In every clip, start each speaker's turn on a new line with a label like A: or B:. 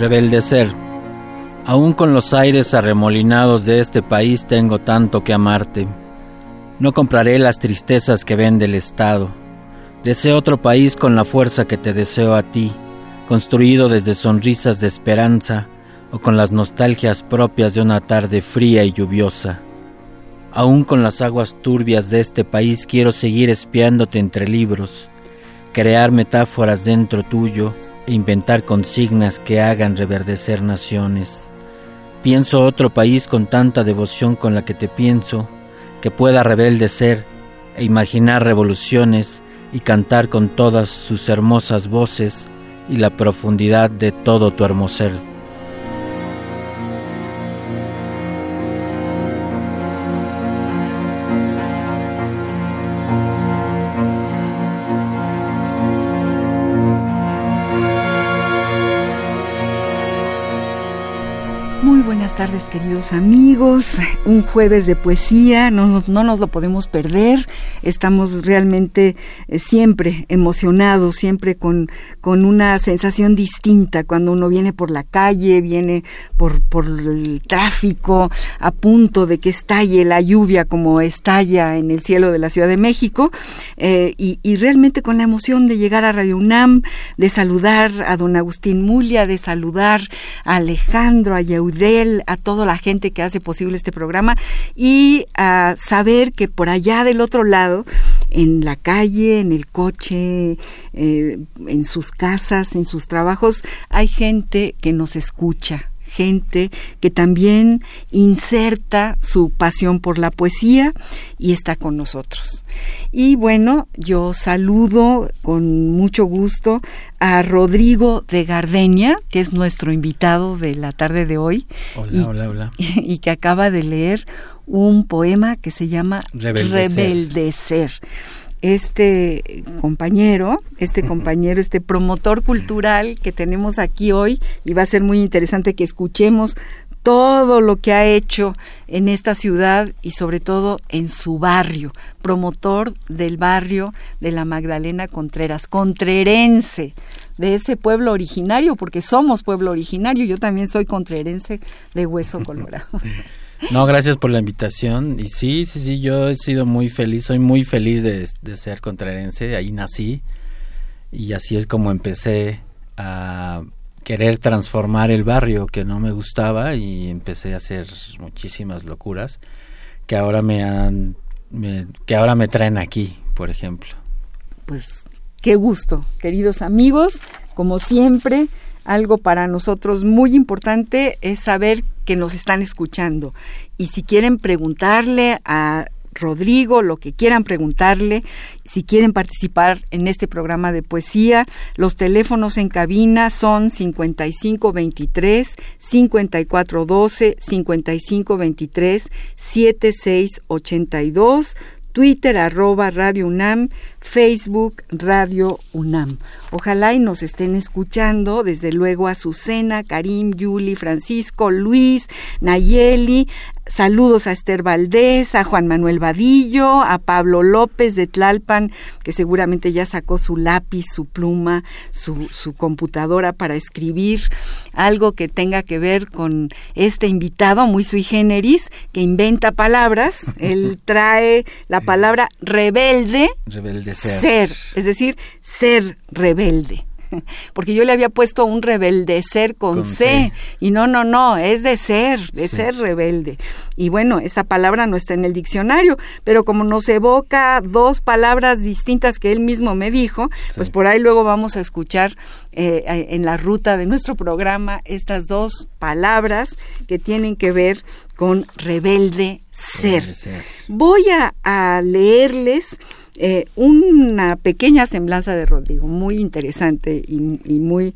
A: Rebeldecer. Aún con los aires arremolinados de este país tengo tanto que amarte. No compraré las tristezas que vende el Estado. Deseo otro país con la fuerza que te deseo a ti, construido desde sonrisas de esperanza o con las nostalgias propias de una tarde fría y lluviosa. Aún con las aguas turbias de este país quiero seguir espiándote entre libros, crear metáforas dentro tuyo, e inventar consignas que hagan reverdecer naciones. Pienso otro país con tanta devoción con la que te pienso, que pueda rebeldecer e imaginar revoluciones y cantar con todas sus hermosas voces y la profundidad de todo tu hermoser.
B: Tardes queridos amigos, un jueves de poesía, no, no nos lo podemos perder, estamos realmente eh, siempre emocionados, siempre con, con una sensación distinta cuando uno viene por la calle, viene por, por el tráfico, a punto de que estalle la lluvia como estalla en el cielo de la Ciudad de México, eh, y, y realmente con la emoción de llegar a Radio UNAM, de saludar a don Agustín Mulia, de saludar a Alejandro, a Yaudel, a toda la gente que hace posible este programa y a saber que por allá del otro lado, en la calle, en el coche, eh, en sus casas, en sus trabajos, hay gente que nos escucha, gente que también inserta su pasión por la poesía y está con nosotros. Y bueno, yo saludo con mucho gusto a Rodrigo de Gardenia, que es nuestro invitado de la tarde de hoy.
A: Hola, hola, hola.
B: Y que acaba de leer un poema que se llama Rebeldecer este compañero, este compañero, este promotor cultural que tenemos aquí hoy y va a ser muy interesante que escuchemos todo lo que ha hecho en esta ciudad y sobre todo en su barrio, promotor del barrio de la Magdalena Contreras, contrerense, de ese pueblo originario, porque somos pueblo originario, yo también soy contrerense de hueso colorado.
A: No, gracias por la invitación. Y sí, sí, sí, yo he sido muy feliz, soy muy feliz de, ser contrarense, ahí nací. Y así es como empecé a querer transformar el barrio que no me gustaba y empecé a hacer muchísimas locuras que ahora me han que ahora me traen aquí, por ejemplo.
B: Pues qué gusto, queridos amigos, como siempre, algo para nosotros muy importante es saber que nos están escuchando. Y si quieren preguntarle a Rodrigo, lo que quieran preguntarle, si quieren participar en este programa de poesía, los teléfonos en cabina son 5523 5412 5523 7682 Twitter arroba Radio UNAM, Facebook Radio UNAM. Ojalá y nos estén escuchando, desde luego a Susana, Karim, Yuli, Francisco, Luis, Nayeli, Saludos a Esther Valdés, a Juan Manuel Vadillo, a Pablo López de Tlalpan, que seguramente ya sacó su lápiz, su pluma, su, su, computadora para escribir algo que tenga que ver con este invitado muy sui generis, que inventa palabras. Él trae la palabra rebelde.
A: Rebelde ser.
B: Ser, es decir, ser rebelde. porque yo le había puesto un rebeldecer con, C, y no, no, no, es de ser, de ser rebelde. Y bueno, esa palabra no está en el diccionario, pero como nos evoca dos palabras distintas que él mismo me dijo, pues por ahí luego vamos a escuchar eh, en la ruta de nuestro programa estas dos palabras que tienen que ver con rebelde ser. Voy a, leerles eh, una pequeña semblanza de Rodrigo, muy interesante y, muy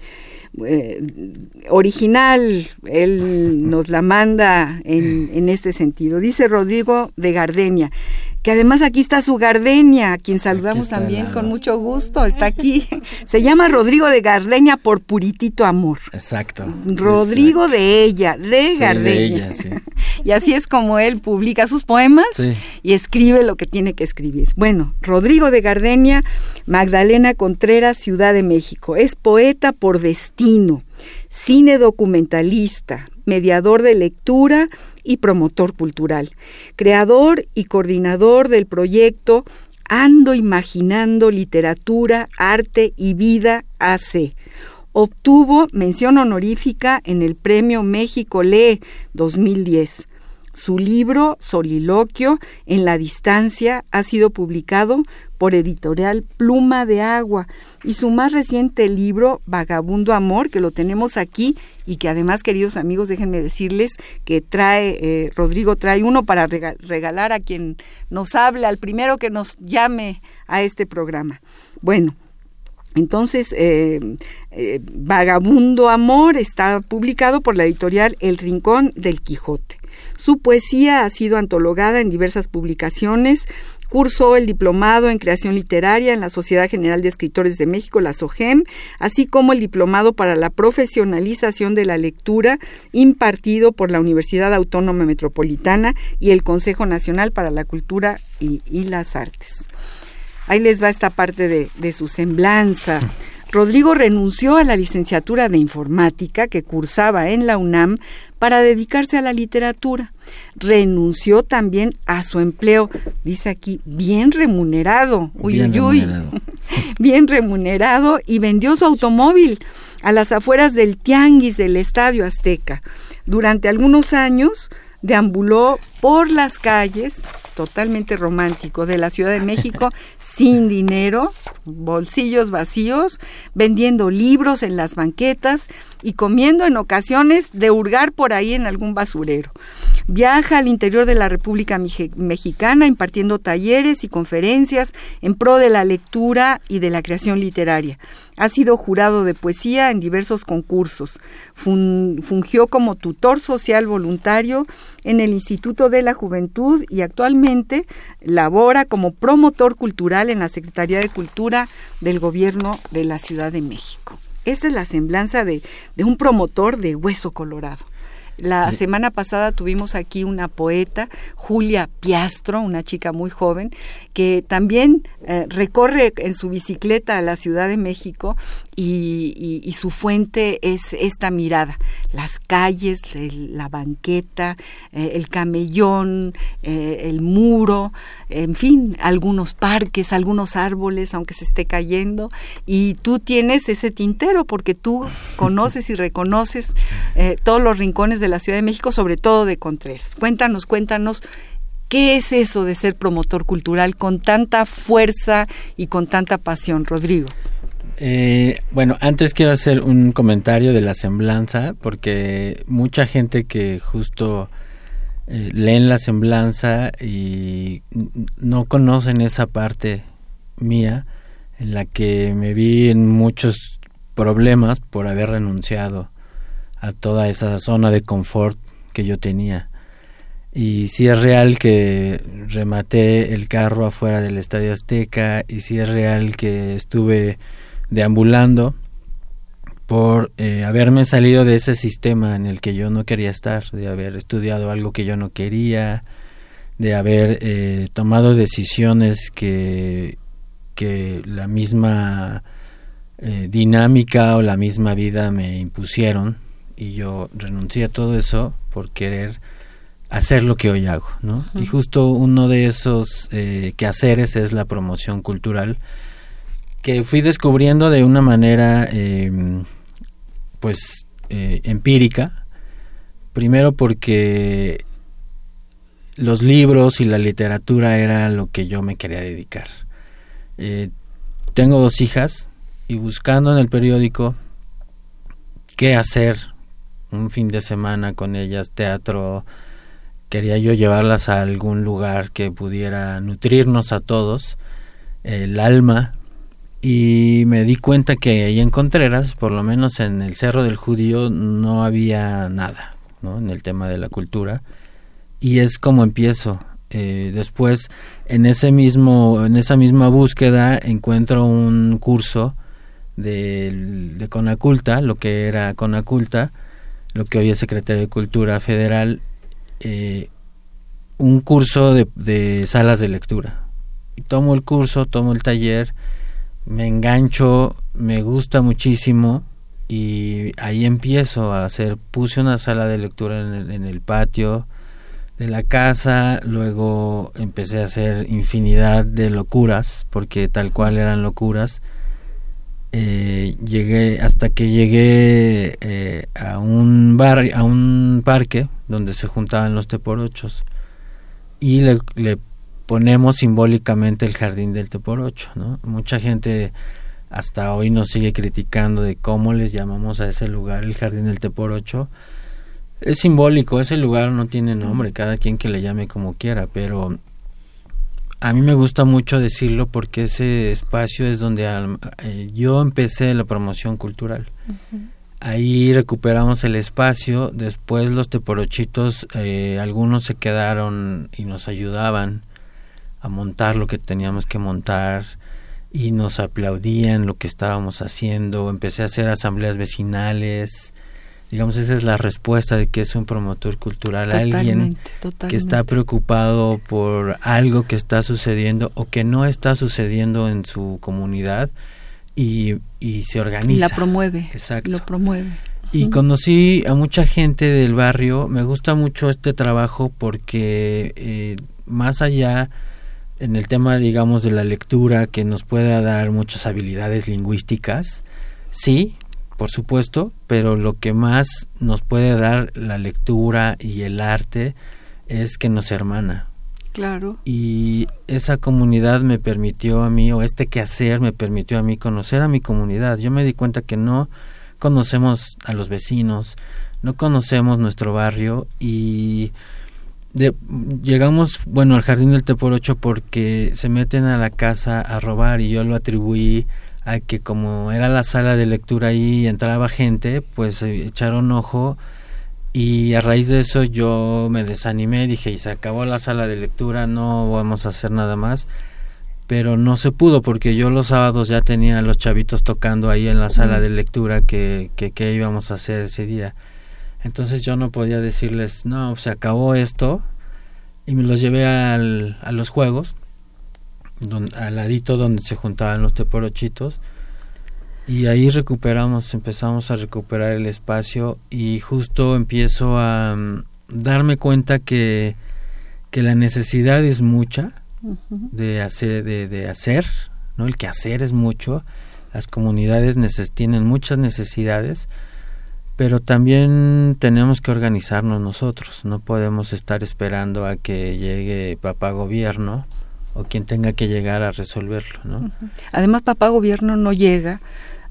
B: eh, original. Él nos la manda en, en este sentido. Dice Rodrigo de Gardenia, que además aquí está su gardenia, a quien saludamos también con mucho gusto, está aquí. Se llama Rodrigo de Gardenia por puritito amor.
A: Exacto.
B: Rodrigo de ella, de Gardenia. y así es como él publica sus poemas y escribe lo que tiene que escribir. Bueno, Rodrigo de Gardenia, Magdalena Contreras, Ciudad de México. Es poeta por destino, cine documentalista, mediador de lectura y promotor cultural, creador y coordinador del proyecto Ando Imaginando Literatura, Arte y Vida AC. Obtuvo mención honorífica en el Premio México Lee 2010. Su libro Soliloquio en la distancia ha sido publicado por editorial Pluma de Agua y su más reciente libro Vagabundo Amor, que lo tenemos aquí y que además, queridos amigos, déjenme decirles que trae, eh, Rodrigo trae uno para regalar a quien nos habla, al primero que nos llame a este programa. Bueno, entonces, eh, eh, Vagabundo Amor está publicado por la editorial El Rincón del Quijote. Su poesía ha sido antologada en diversas publicaciones. Cursó el diplomado en creación literaria en la Sociedad General de Escritores de México, la SOGEM, así como el diplomado para la profesionalización de la lectura impartido por la Universidad Autónoma Metropolitana y el Consejo Nacional para la Cultura y, las Artes. Ahí les va esta parte de, su semblanza. Rodrigo renunció a la licenciatura de informática que cursaba en la UNAM para dedicarse a la literatura. Renunció también a su empleo, dice aquí, bien remunerado, uy, bien, uy, remunerado. bien remunerado y vendió su automóvil a las afueras del Tianguis del Estadio Azteca. Durante algunos años deambuló por las calles totalmente romántico de la Ciudad de México sin dinero, bolsillos vacíos, vendiendo libros en las banquetas y comiendo en ocasiones de hurgar por ahí en algún basurero. Viaja al interior de la República Mexicana impartiendo talleres y conferencias en pro de la lectura y de la creación literaria. Ha sido jurado de poesía en diversos concursos. fungió como tutor social voluntario en el Instituto de la Juventud y actualmente labora como promotor cultural en la Secretaría de Cultura del Gobierno de la Ciudad de México. Esta es la semblanza de un promotor de Hueso Colorado. La semana pasada tuvimos aquí una poeta, Julia Piastro, una chica muy joven, que también eh, recorre en su bicicleta a la Ciudad de México y, su fuente es esta mirada, las calles, la banqueta, eh, el camellón, eh, el muro, en fin, algunos parques, algunos árboles, aunque se esté cayendo, y tú tienes ese tintero porque tú conoces y reconoces todos los rincones de la Ciudad de México, sobre todo de Contreras. Cuéntanos, cuéntanos. ¿Qué es eso de ser promotor cultural con tanta fuerza y con tanta pasión, Rodrigo?
A: Eh, bueno, antes quiero hacer un comentario de la semblanza, porque mucha gente que justo eh, leen la semblanza y no conocen esa parte mía, en la que me vi en muchos problemas por haber renunciado a toda esa zona de confort que yo tenía. Y si es real que rematé el carro afuera del Estadio Azteca y si es real que estuve deambulando por eh, haberme salido de ese sistema en el que yo no quería estar, de haber estudiado algo que yo no quería, de haber eh, tomado decisiones que, que la misma eh, dinámica o la misma vida me impusieron y yo renuncié a todo eso por querer hacer lo que hoy hago, ¿no? Y justo uno de esos eh, quehaceres es la promoción cultural que fui descubriendo de una manera, em, pues, eh, empírica. Primero porque los libros y la literatura era lo que yo me quería dedicar. Eh, tengo dos hijas y buscando en el periódico qué hacer un fin de semana con ellas, teatro, quería yo llevarlas a algún lugar que pudiera nutrirnos a todos, el alma, y me di cuenta que ahí en Contreras, por lo menos en el Cerro del Judío, no había nada, ¿no? En el tema de la cultura. Y es como empiezo. Eh, después, en ese mismo, en esa misma búsqueda, encuentro un curso de, Conaculta, lo que era Conaculta, lo que hoy es Secretaría de Cultura Federal, eh, un curso de, de salas de lectura. Tomo el curso, tomo el taller me engancho, me gusta muchísimo y ahí empiezo a hacer, puse una sala de lectura en el, patio de la casa, luego empecé a hacer infinidad de locuras, porque tal cual eran locuras. Eh, llegué hasta que llegué eh, a un bar, a un parque donde se juntaban los teporochos y le, le ponemos simbólicamente el jardín del Teporocho, ¿no? Mucha gente hasta hoy nos sigue criticando de cómo les llamamos a ese lugar el jardín del Teporocho. Es simbólico, ese lugar no tiene nombre, cada quien que le llame como quiera, pero a mí me gusta mucho decirlo porque ese espacio es donde eh, yo empecé la promoción cultural. Ahí recuperamos el espacio, después los teporochitos, eh, algunos se quedaron y nos ayudaban a montar lo que teníamos que montar y nos aplaudían lo que estábamos haciendo. Empecé a hacer asambleas vecinales. Digamos, esa es la respuesta de que es un promotor cultural, alguien que está preocupado por algo que está sucediendo o que no está sucediendo en su comunidad y, y se organiza. Y
B: la promueve.
A: Exacto.
B: Lo promueve.
A: Y conocí a mucha gente del barrio. Me gusta mucho este trabajo porque eh, más allá en el tema, digamos, de la lectura que nos pueda dar muchas habilidades lingüísticas, sí, por supuesto, pero lo que más nos puede dar la lectura y el arte es que nos hermana.
B: Claro.
A: Y esa comunidad me permitió a mí, o este quehacer me permitió a mí conocer a mi comunidad. Yo me di cuenta que no conocemos a los vecinos, no conocemos nuestro barrio y llegamos, bueno, al jardín del Teporocho porque se meten a la casa a robar y yo lo atribuí a que como era la sala de lectura ahí y entraba gente, pues echaron ojo y a raíz de eso yo me desanimé, dije, y se acabó la sala de lectura, no vamos a hacer nada más. Pero no se pudo porque yo los sábados ya tenía a los chavitos tocando ahí en la sala de lectura que, que, que íbamos a hacer ese día. Entonces yo no podía decirles, no, se acabó esto. Y me los llevé al, a los juegos, al ladito donde se juntaban los teporochitos. Y ahí recuperamos, empezamos a recuperar el espacio y justo empiezo a mm, darme cuenta que, que la necesidad es mucha de hacer, de, de, hacer, ¿no? El que hacer es mucho. Las comunidades tienen muchas necesidades pero también tenemos que organizarnos nosotros, no podemos estar esperando a que llegue papá gobierno o quien tenga que llegar a resolverlo, ¿no?
B: Además, papá gobierno no llega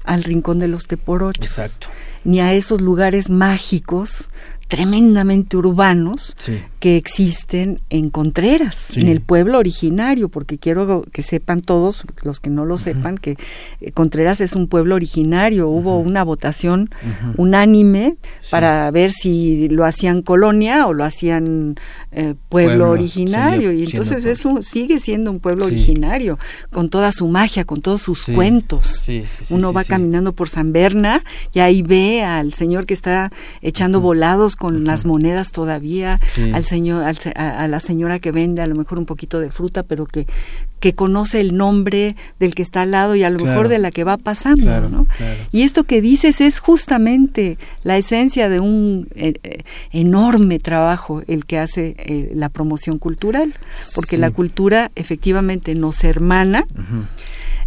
B: al rincón de los teporochos,
A: Exacto.
B: ni a esos lugares mágicos tremendamente urbanos que existen en Contreras, en el pueblo originario, porque quiero que sepan todos, los que no lo sepan, que eh, Contreras es un pueblo originario. Hubo una votación unánime para ver si lo hacían colonia o lo hacían eh, pueblo, originario. y entonces eso sigue siendo un pueblo originario, con toda su magia, con todos sus cuentos. Uno va caminando por San Berna y ahí ve al señor que está echando volados con las monedas todavía, al señor, a, la señora que vende a lo mejor un poquito de fruta, pero que, que conoce el nombre del que está al lado y a lo mejor de la que va pasando, ¿no? Y esto que dices es justamente la esencia de un eh, eh, enorme trabajo el que hace eh, la promoción cultural, porque la cultura efectivamente nos hermana.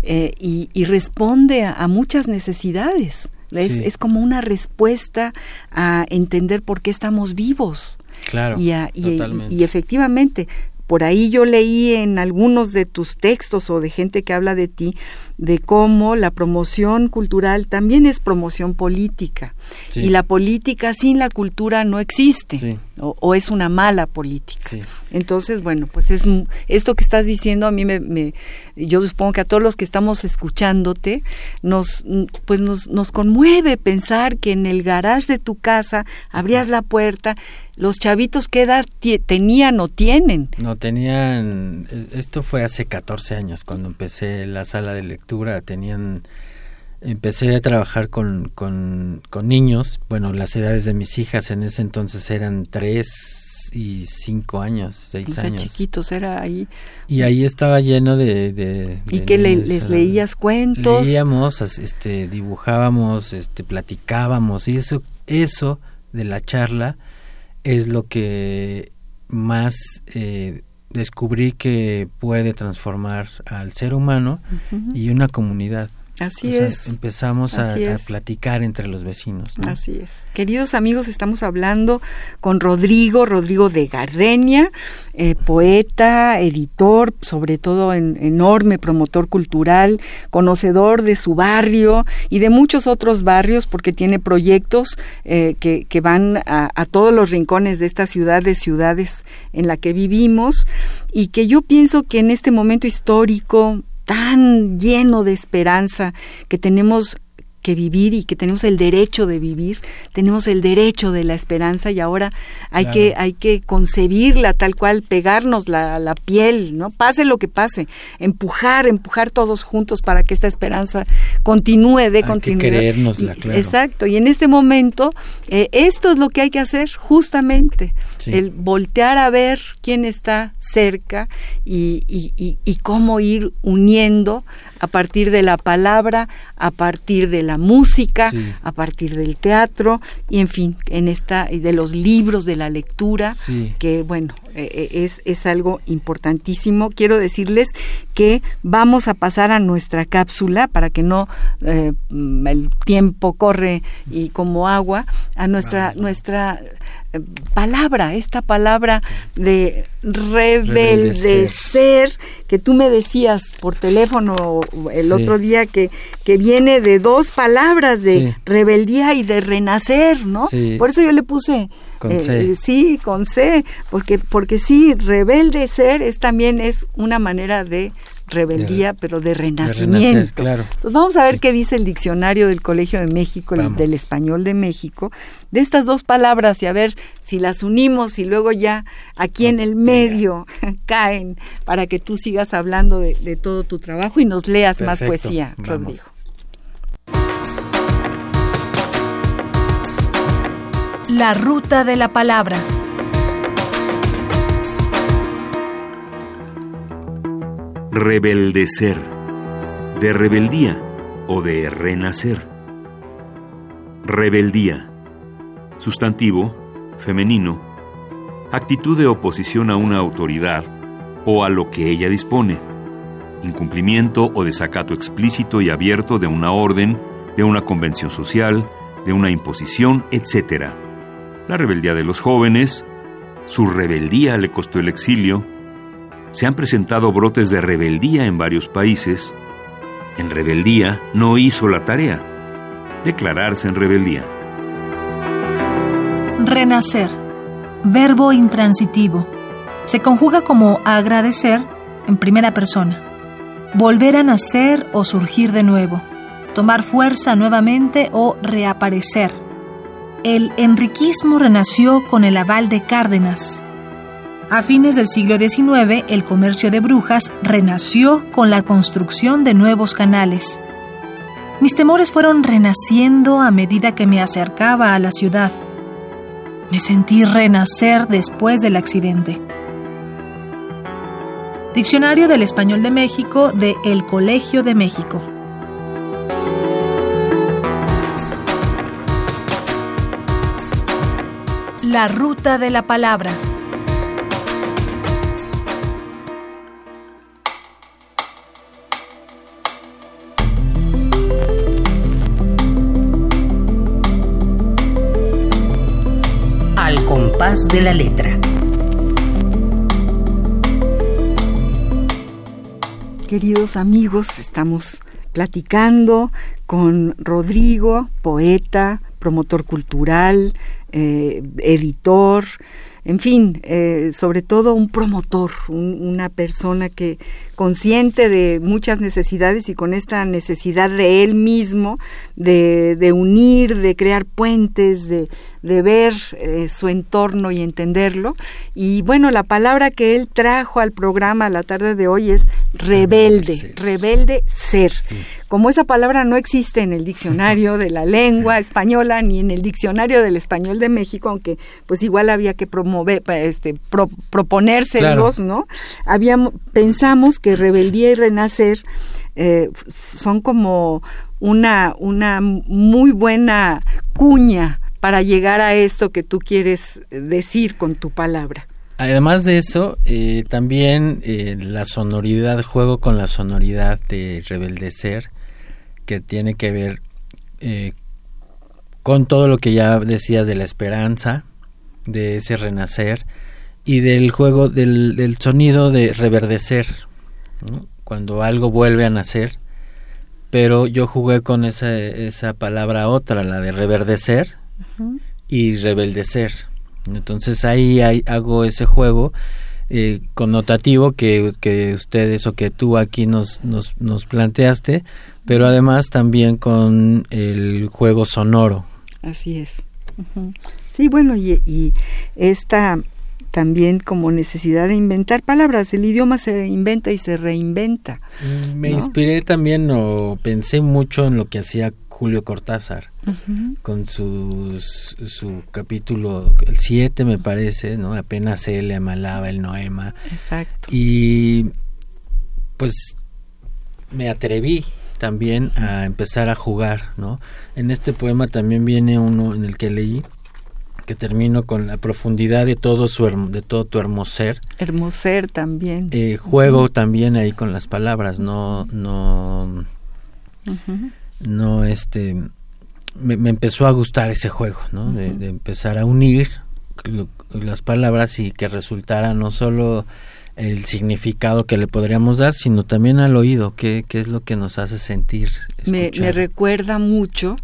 B: eh, y, responde a, muchas necesidades. Es, como una respuesta a entender por qué estamos vivos.
A: Claro.
B: Y, y, efectivamente, por ahí yo leí en algunos de tus textos o de gente que habla de ti de cómo la promoción cultural también es promoción política. Y la política sin la cultura no existe o, es una mala política. Entonces, bueno, pues es esto que estás diciendo a mí me, yo supongo que a todos los que estamos escuchándote nos pues nos, nos conmueve pensar que en el garage de tu casa abrías la puerta los chavitos qué edad tenían o tienen?
A: No tenían e, esto fue hace 14 años cuando empecé la sala de lectura, tenían empecé a trabajar con, con, niños, bueno, las edades de mis hijas en ese entonces eran tres y cinco años, seis años.
B: chiquitos, era ahí.
A: Y ahí estaba lleno de...
B: ¿Y que les leías cuentos?
A: Leíamos, este, dibujábamos, este, platicábamos, y eso, eso de la charla es lo que más eh, descubrí que puede transformar al ser humano y una comunidad.
B: Así es.
A: Empezamos a, platicar entre los vecinos.
B: Así es. Queridos amigos, estamos hablando con Rodrigo, Rodrigo de Gardenia, eh, poeta, editor, sobre todo en, enorme promotor cultural, conocedor de su barrio y de muchos otros barrios, porque tiene proyectos eh, que, que, van a, a todos los rincones de esta ciudad, de ciudades en la que vivimos, y que yo pienso que en este momento histórico tan lleno de esperanza que tenemos que vivir y que tenemos el derecho de vivir, tenemos el derecho de la esperanza y ahora hay que hay que concebirla tal cual, pegarnos la, la, piel, ¿no? Pase lo que pase, empujar, empujar todos juntos para que esta esperanza continúe de continuidad. Exacto, y en este momento eh, esto es lo que hay que hacer justamente, el voltear a ver quién está cerca y, y, y cómo ir uniendo a partir de la palabra, a partir de la música, a partir del teatro y en fin, en esta y de los libros de la lectura, que bueno, eh, eh, es, es algo importantísimo. Quiero decirles que vamos a pasar a nuestra cápsula para que no eh, el tiempo corre y como agua a nuestra nuestra palabra, esta palabra de rebeldecer, que tú me decías por teléfono el otro día que, que viene de dos palabras, de rebeldía y de renacer, ¿no? Por eso yo le puse,
A: con eh,
B: sí, con C, porque, porque sí, rebeldecer es también es una manera de rebeldía, pero de renacimiento.
A: claro.
B: Entonces vamos a ver qué dice el diccionario del Colegio de México, del Español de México, de estas dos palabras y a ver si las unimos y luego ya aquí en el medio caen para que tú sigas hablando de, todo tu trabajo y nos leas más poesía, Rodrigo.
C: La ruta de la palabra.
D: Rebeldecer, de rebeldía o de renacer. Rebeldía, sustantivo, femenino, actitud de oposición a una autoridad o a lo que ella dispone, incumplimiento o desacato explícito y abierto de una orden, de una convención social, de una imposición, etc. La rebeldía de los jóvenes, su rebeldía le costó el exilio, se han presentado brotes de rebeldía en varios países. En rebeldía no hizo la tarea, declararse en rebeldía.
C: Renacer, verbo intransitivo. Se conjuga como agradecer en primera persona. Volver a nacer o surgir de nuevo. Tomar fuerza nuevamente o reaparecer. El enriquismo renació con el aval de Cárdenas, a fines del siglo XIX, el comercio de brujas renació con la construcción de nuevos canales. Mis temores fueron renaciendo a medida que me acercaba a la ciudad. Me sentí renacer después del accidente. Diccionario del Español de México de El Colegio de México. La ruta de la palabra.
E: De la letra.
B: Queridos amigos, estamos platicando con Rodrigo, poeta, promotor cultural, eh, editor, en fin, eh, sobre todo un promotor, una persona que consciente de muchas necesidades y con esta necesidad de él mismo, de, de unir, de crear puentes, de, de ver eh, su entorno y entenderlo. Y bueno, la palabra que él trajo al programa la tarde de hoy es rebelde, rebelde ser. Como esa palabra no existe en el diccionario de la lengua española ni en el diccionario del español de México, aunque pues igual había que promover, este, proponérselos, ¿no? Habíamos, pensamos que rebeldía y renacer eh, son como una, una muy buena cuña para llegar a esto que tú quieres decir con tu palabra.
A: Además de eso, eh, también eh, la sonoridad, juego con la sonoridad de rebeldecer, que tiene que ver eh, con todo lo que ya decías de la esperanza, de ese renacer, y del juego del, del sonido de reverdecer, cuando algo vuelve a nacer. Pero yo jugué con esa, esa palabra otra, la de reverdecer y rebeldecer entonces ahí hago ese juego eh, connotativo que, que, ustedes o que tú aquí nos, nos, nos planteaste, pero además también con el juego sonoro.
B: Así es. Sí, bueno, y, y esta también como necesidad de inventar palabras. El idioma se inventa y se reinventa.
A: Mm, me inspiré también o pensé mucho en lo que hacía Julio Cortázar con sus, su capítulo, el 7 me parece, ¿no? Apenas él le amalaba el noema.
B: Exacto.
A: Y pues me atreví también a empezar a jugar, ¿no? En este poema también viene uno en el que leí que termino con la profundidad de todo su de todo tu hermoser.
B: Hermoser también.
A: Eh, juego también ahí con las palabras, no no no este me, empezó a gustar ese juego no de, empezar a unir las palabras y que resultara no solo el significado que le podríamos dar, sino también al oído, qué, qué es lo que nos hace sentir.
B: Me, me, recuerda mucho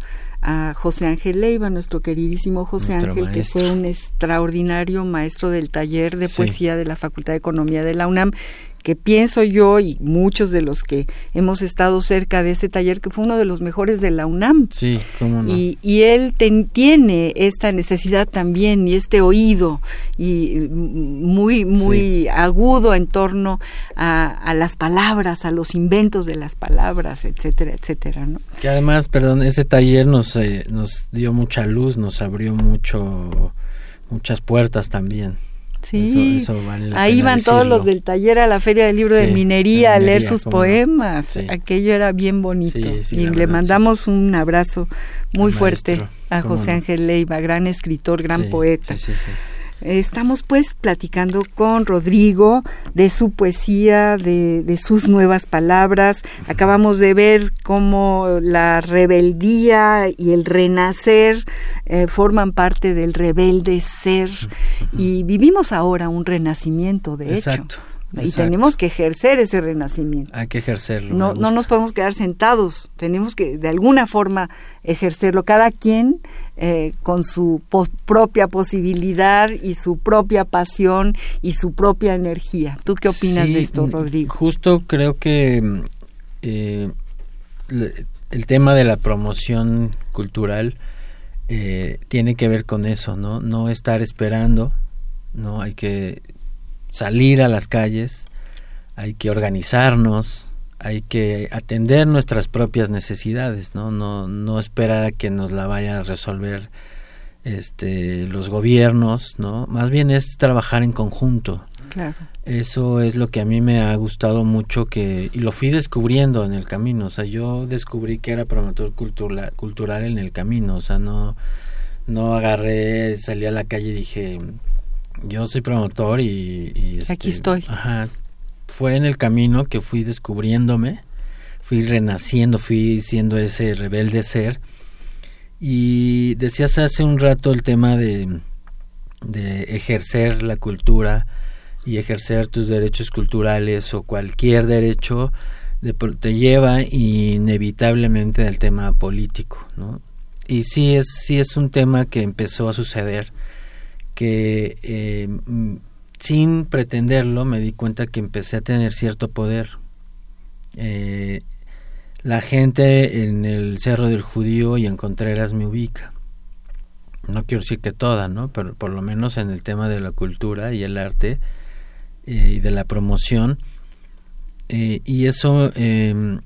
B: a José Ángel Leiva, nuestro queridísimo José Ángel, que fue un extraordinario maestro del taller de poesía de la Facultad de Economía de la UNAM, que pienso yo y muchos de los que hemos estado cerca de ese taller, que fue uno de los mejores de la UNAM.
A: Sí, cómo no.
B: y, y, él tiene esta necesidad también y este oído y muy, muy agudo en torno a, a, las palabras, a los inventos de las palabras, etcétera, etcétera, ¿no?
A: Que además, perdón, ese taller nos, eh, nos dio mucha luz, nos abrió mucho, muchas puertas también.
B: Sí, ahí van todos los del taller a la Feria del Libro de Minería a leer sus poemas. Aquello era bien bonito. y le mandamos un abrazo muy fuerte a José Ángel Leiva, gran escritor, gran poeta. Estamos pues platicando con Rodrigo de su poesía, de, sus nuevas palabras. Acabamos de ver cómo la rebeldía y el renacer eh, forman parte del rebelde ser y vivimos ahora un renacimiento, de
A: Exacto.
B: Y tenemos que ejercer ese renacimiento.
A: Hay que ejercerlo.
B: No, no nos podemos quedar sentados, tenemos que de alguna forma ejercerlo. Cada quien eh, con su propia posibilidad y su propia pasión y su propia energía. ¿Tú qué opinas de esto, Rodrigo?
A: Justo creo que eh, el tema de la promoción cultural eh, tiene que ver con eso, ¿no? No estar esperando, ¿no? Hay que salir a las calles, hay que organizarnos, hay que atender nuestras propias necesidades, ¿no? No, no esperar a que nos la vayan a resolver este, los gobiernos, ¿no? Más bien es trabajar en conjunto.
B: Claro.
A: Eso es lo que a mí me ha gustado mucho que y lo fui descubriendo en el camino, o sea, yo descubrí que era promotor cultural, cultural en el camino, o sea, no no agarré, salí a la calle y dije, yo soy promotor y...
B: Aquí este, estoy.
A: Ajá. Fue en el camino que fui descubriéndome, fui renaciendo, fui siendo ese rebelde ser. Y decías hace un rato el tema de, de ejercer la cultura y ejercer tus derechos culturales o cualquier derecho te lleva inevitablemente al tema político, ¿no? Y sí es, sí es un tema que empezó a suceder, que eh, sin pretenderlo me di cuenta que empecé a tener cierto poder. Eh, la gente en el Cerro del Judío y en Contreras me ubica. No quiero decir que toda, ¿no? Pero por lo menos en el tema de la cultura y el arte eh, y de la promoción. Eh, y eso em,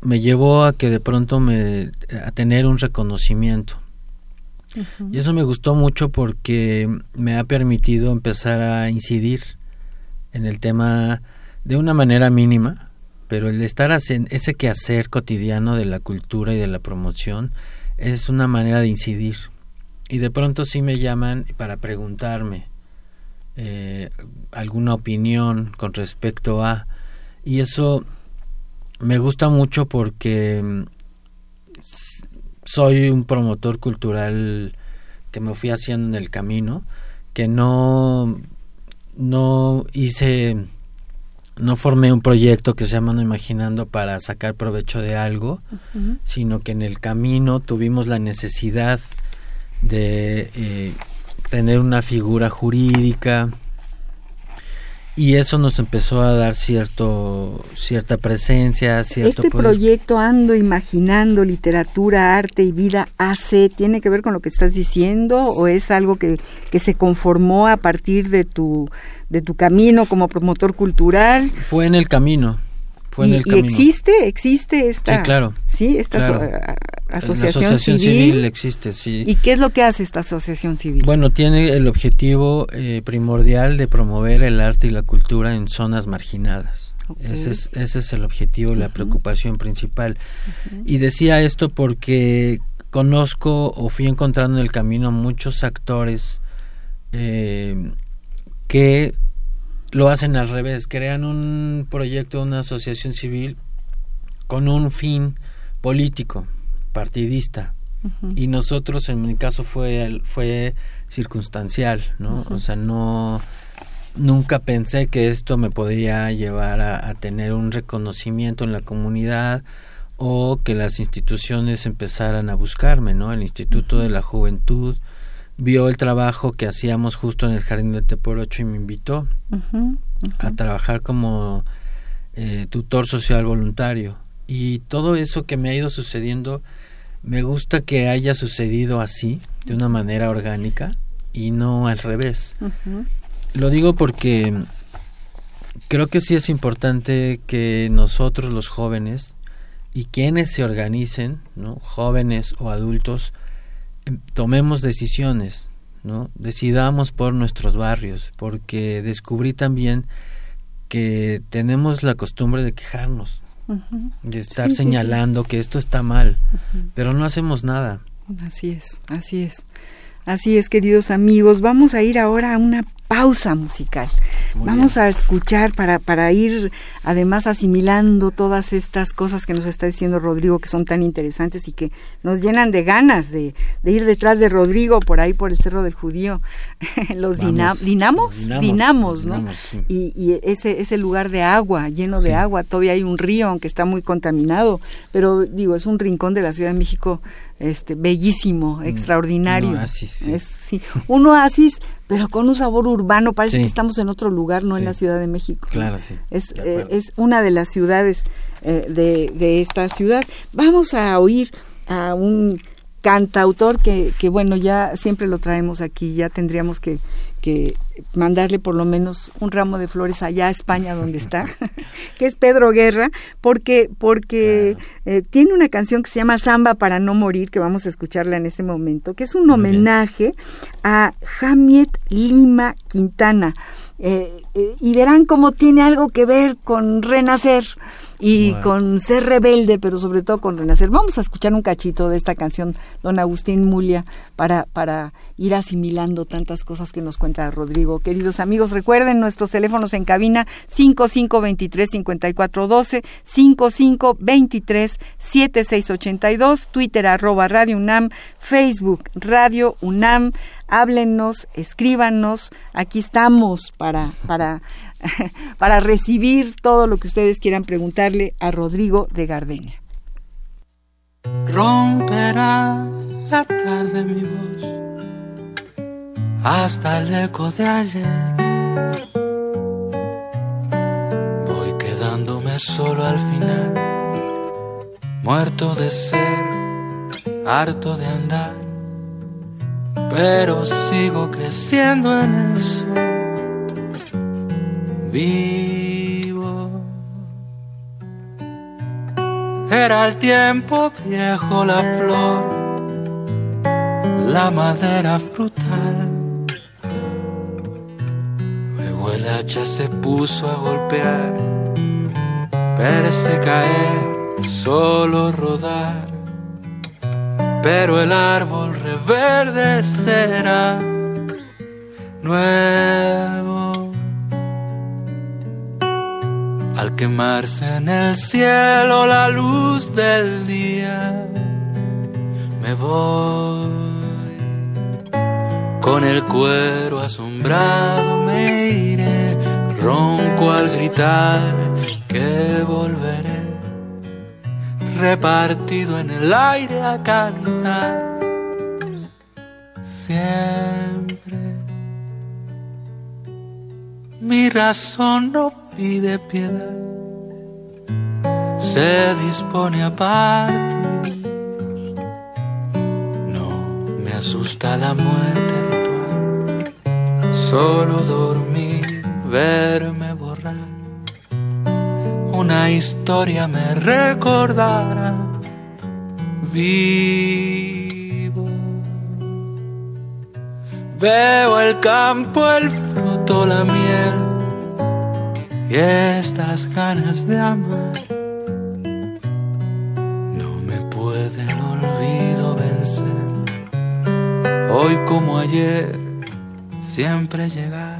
A: me llevó a que de pronto me a tener un reconocimiento. Y eso me gustó mucho porque me ha permitido empezar a incidir en el tema de una manera mínima, pero el estar en ese quehacer cotidiano de la cultura y de la promoción es una manera de incidir. Y de pronto sí me llaman para preguntarme eh, alguna opinión con respecto a... Y eso me gusta mucho porque mm, soy un promotor cultural que me fui haciendo en el camino, que no, no hice, no formé un proyecto que se llama No Imaginando para sacar provecho de algo, sino que en el camino tuvimos la necesidad de eh, tener una figura jurídica, y eso nos empezó a dar cierto cierta presencia cierto
B: este proyecto ando imaginando literatura arte y vida hace tiene que ver con lo que estás diciendo o es algo que, que se conformó a partir de tu de tu camino como promotor cultural
A: fue en el camino
B: y, existe, existe esta,
A: sí, claro,
B: sí, esta asociación, civil.
A: existe, sí.
B: ¿Y qué es lo que hace esta asociación civil?
A: Bueno, tiene el objetivo eh, primordial de promover el arte y la cultura en zonas marginadas. Ese, es, ese es el objetivo y la preocupación principal. Y decía esto porque conozco o fui encontrando en el camino muchos actores eh, que lo hacen al revés, crean un proyecto, una asociación civil con un fin político, partidista. Y nosotros, en mi caso, fue, fue circunstancial, ¿no? O sea, no, nunca pensé que esto me podría llevar a, tener un reconocimiento en la comunidad o que las instituciones empezaran a buscarme, ¿no? El Instituto de la Juventud vio el trabajo que hacíamos justo en el Jardín de Teporocho y me invitó a trabajar como eh, tutor social voluntario. Y todo eso que me ha ido sucediendo, me gusta que haya sucedido así, de una manera orgánica y no al revés. Lo digo porque creo que sí es importante que nosotros los jóvenes y quienes se organicen, ¿no? jóvenes o adultos, tomemos decisiones, ¿no? Decidamos por nuestros barrios, porque descubrí también que tenemos la costumbre de quejarnos, de estar señalando que esto está mal, pero no hacemos nada.
B: Así es, así es. Así es, queridos amigos. Vamos a ir ahora a una pausa musical. Vamos a escuchar para, para ir además asimilando todas estas cosas que nos está diciendo Rodrigo que son tan interesantes y que nos llenan de ganas de, ir detrás de Rodrigo por ahí por el Cerro del Judío. los dinamos, dinamos, ¿no? y, y, ese, ese lugar de agua, lleno de agua, todavía hay un río aunque está muy contaminado, pero digo, es un rincón de la Ciudad de México este bellísimo, mm, extraordinario. Un
A: oasis,
B: Es, sí, un oasis, pero con un sabor urbano, parece que estamos en otro lugar, no en la Ciudad de México.
A: Claro, sí.
B: Es, eh, es una de las ciudades eh, de, de esta ciudad. Vamos a oír a un cantautor que, que bueno, ya siempre lo traemos aquí, ya tendríamos que, que mandarle por lo menos un ramo de flores allá a España donde está, que es Pedro Guerra, porque, porque eh, tiene una canción que se llama Samba para no morir, que vamos a escucharla en este momento, que es un homenaje a Jamiet Lima Quintana. Eh, eh, y verán cómo tiene algo que ver con renacer y con ser rebelde, pero sobre todo con renacer. Vamos a escuchar un cachito de esta canción, don Agustín Mulia, para, para ir asimilando tantas cosas que nos cuenta Rodrigo. Queridos amigos, recuerden nuestros teléfonos en cabina 5523-5412, 5523-7682, Twitter arroba Radio UNAM, Facebook Radio UNAM. Háblennos, escríbanos. Aquí estamos para, para, para recibir todo lo que ustedes quieran preguntarle a Rodrigo de Gardenia.
F: Romperá la tarde mi voz hasta el eco de ayer. Voy quedándome solo al final, muerto de ser, harto de andar, pero sigo creciendo en el sol. Vivo. Era el tiempo viejo la flor, la madera frutal el hacha se puso a golpear, verse caer, solo rodar. Pero el árbol reverdecerá nuevo. Al quemarse en el cielo la luz del día, me voy con el cuero asombrado me iré, ronco al gritar que volveré, repartido en el aire a cantar. Siempre mi razón no pide piedad, se dispone a partir. No me asusta la muerte solo dormir, verme borrar. Una historia me recordará vivo. Veo el campo, el fruto, la miel y estas ganas de amar. No me puede el olvido vencer. Hoy como ayer siempre llegar.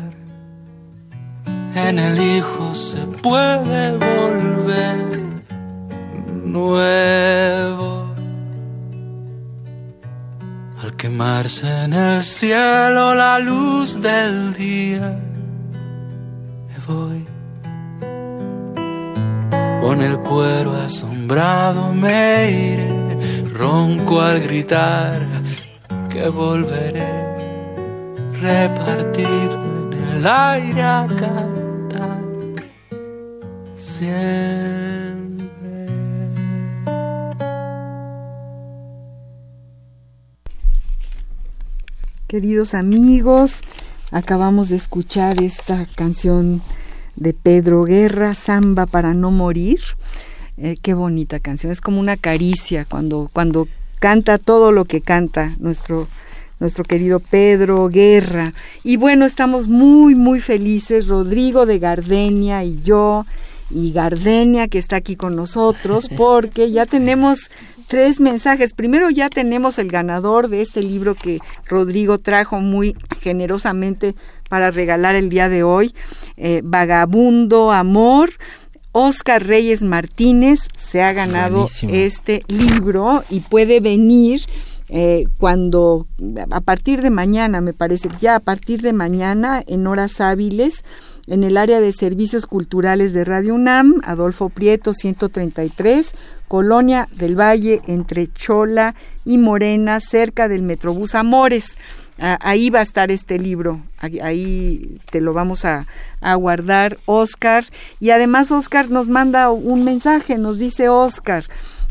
F: En el Hijo se puede volver nuevo. Al quemarse en el cielo la luz del día, me voy. Con el cuero asombrado me iré, ronco al gritar que volveré repartido en el aire a cantar siempre.
B: Queridos amigos, acabamos de escuchar esta canción de Pedro Guerra, Samba para no morir. Eh, qué bonita canción, es como una caricia cuando, cuando canta todo lo que canta nuestro nuestro querido Pedro Guerra. Y bueno, estamos muy, muy felices, Rodrigo de Gardenia y yo, y Gardenia que está aquí con nosotros, porque ya tenemos tres mensajes. Primero ya tenemos el ganador de este libro que Rodrigo trajo muy generosamente para regalar el día de hoy, eh, Vagabundo Amor. Oscar Reyes Martínez se ha ganado este libro y puede venir eh, cuando a partir de mañana, me parece, ya a partir de mañana, en horas hábiles, en el área de servicios culturales de Radio UNAM, Adolfo Prieto 133, Colonia del Valle, entre Chola y Morena, cerca del Metrobús Amores. ahí va a estar este libro, ahí te lo vamos a, a, guardar, Oscar. Y además Oscar nos manda un mensaje, nos dice Oscar,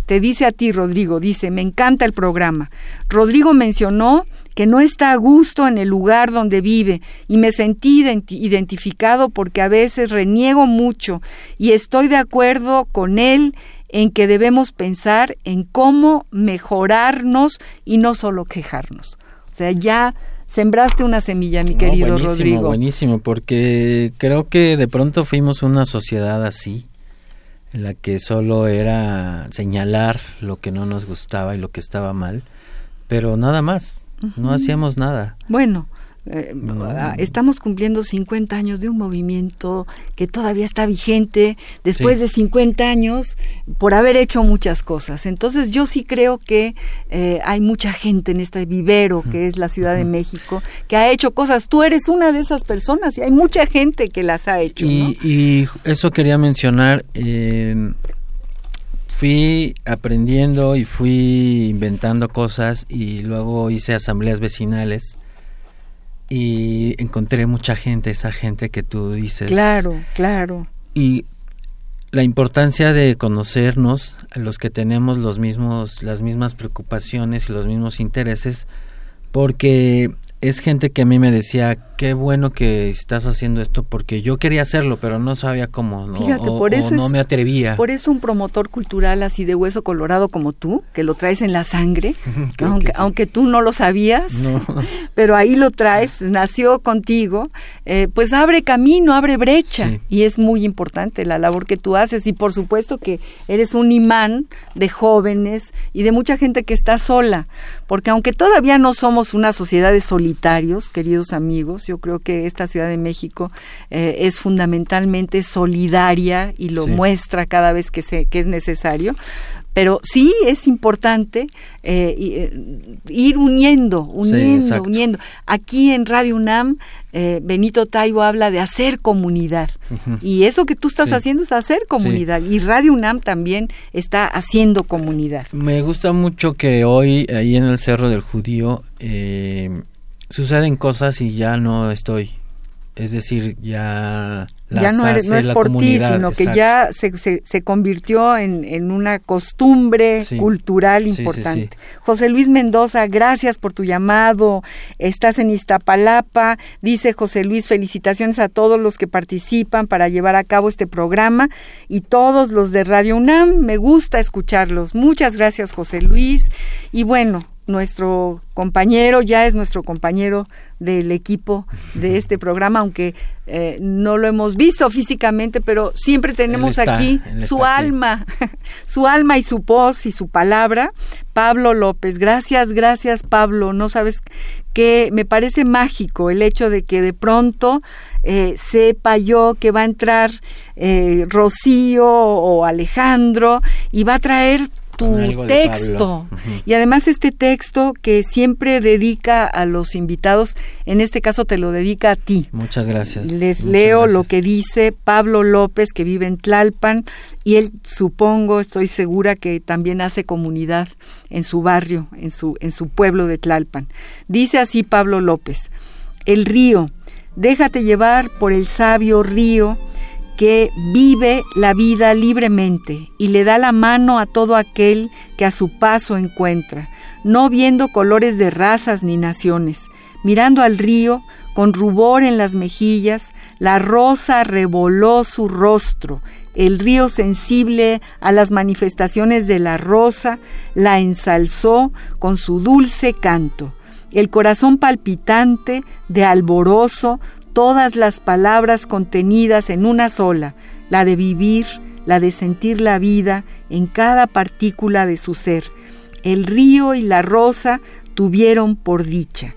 B: te dice a ti, Rodrigo, dice, me encanta el programa. Rodrigo mencionó que no está a gusto en el lugar donde vive y me sentí identificado porque a veces reniego mucho y estoy de acuerdo con él en que debemos pensar en cómo mejorarnos y no solo quejarnos. O sea, ya sembraste una semilla, mi querido
A: buenísimo,
B: Rodrigo.
A: Buenísimo, porque creo que de pronto fuimos una sociedad así en la que solo era señalar lo que no nos gustaba y lo que estaba mal, pero nada más, no hacíamos nada.
B: Bueno, Eh, ah, estamos cumpliendo 50 años de un movimiento que todavía está vigente después de 50 años por haber hecho muchas cosas. Entonces yo sí creo que eh, hay mucha gente en este vivero que es la Ciudad de México que ha hecho cosas. Tú eres una de esas personas y hay mucha gente que las ha hecho.
A: Y, eso quería mencionar. Fui aprendiendo y fui inventando cosas y luego hice asambleas vecinales y encontré mucha gente, esa gente que tú dices.
B: Claro, claro.
A: Y la importancia de conocernos, los que tenemos los mismos, las mismas preocupaciones y los mismos intereses, porque es gente que a mí me decía, qué bueno que estás haciendo esto porque yo quería hacerlo, pero no sabía cómo, ¿no? Fíjate, por eso no me atrevía.
B: Por eso un promotor cultural así de hueso colorado como tú, que lo traes en la sangre, aunque, aunque tú no lo sabías, pero ahí lo traes, nació contigo, eh, pues abre camino, abre brecha y es muy importante la labor que tú haces y por supuesto que eres un imán de jóvenes y de mucha gente que está sola, porque aunque todavía no somos una sociedad de solitarios, queridos amigos, yo creo que esta Ciudad de México eh, es fundamentalmente solidaria y lo muestra cada vez que, se, que es necesario. Pero sí es importante eh, eh, ir uniendo, uniendo, uniendo. Aquí en Radio UNAM, Benito Taibo habla de hacer comunidad. Y eso que tú estás haciendo es hacer comunidad. Y Radio UNAM también está haciendo comunidad.
A: Me gusta mucho que hoy, ahí en el Cerro del Judío, suceden cosas y ya no estoy. Es decir, ya
B: ya no, eres, no es por ti, sino que ya se, se, convirtió en, en, una costumbre cultural importante. José Luis Mendoza, gracias por tu llamado. Estás en Iztapalapa. Dice José Luis, felicitaciones a todos los que participan para llevar a cabo este programa y todos los de Radio UNAM. Me gusta escucharlos. Muchas gracias, José Luis. Y bueno, nuestro compañero, ya es nuestro compañero del equipo de este programa, aunque eh, no lo hemos visto físicamente, pero siempre tenemos aquí su alma, su alma y su voz y su palabra. Pablo López, gracias, gracias Pablo. No sabes que me parece mágico el hecho de que de pronto eh, sepa yo que va a entrar eh, Rocío o Alejandro y va a traer tu texto. Y además este texto que siempre dedica a los invitados, en este caso te lo dedica a ti.
A: Muchas gracias.
B: Les leo lo que dice Pablo López, que vive en Tlalpan, y él supongo, estoy segura que también hace comunidad en su barrio, en su, en su pueblo de Tlalpan. Dice así Pablo López, el río, déjate llevar por el sabio río, que vive la vida libremente y le da la mano a todo aquel que a su paso encuentra, no viendo colores de razas ni naciones, mirando al río con rubor en las mejillas, la rosa revoló su rostro, el río sensible a las manifestaciones de la rosa la ensalzó con su dulce canto. El corazón palpitante de alboroso todas las palabras contenidas en una sola, la de vivir, la de sentir la vida en cada partícula de su ser. El río y la rosa tuvieron por dicha.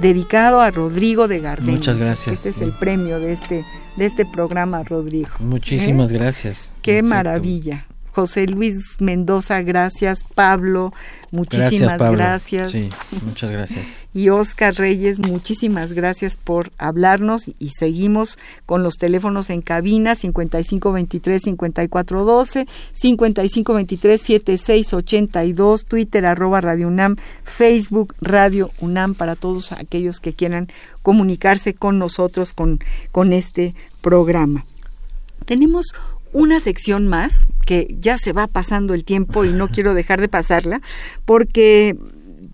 B: Dedicado a Rodrigo de Gardenia.
A: Muchas gracias.
B: Este es el premio de este, de este programa, Rodrigo.
A: Muchísimas ¿Eh? gracias.
B: Qué maravilla. José Luis Mendoza, gracias. Pablo, muchísimas gracias.
A: Sí, muchas gracias.
B: y Oscar Reyes, muchísimas gracias por hablarnos y seguimos con los teléfonos en cabina 5523-5412, 5523-7682, Twitter arroba Radio UNAM, Facebook Radio UNAM para todos aquellos que quieran comunicarse con nosotros con, con este programa. Tenemos una sección más, que ya se va pasando el tiempo y no quiero dejar de pasarla, porque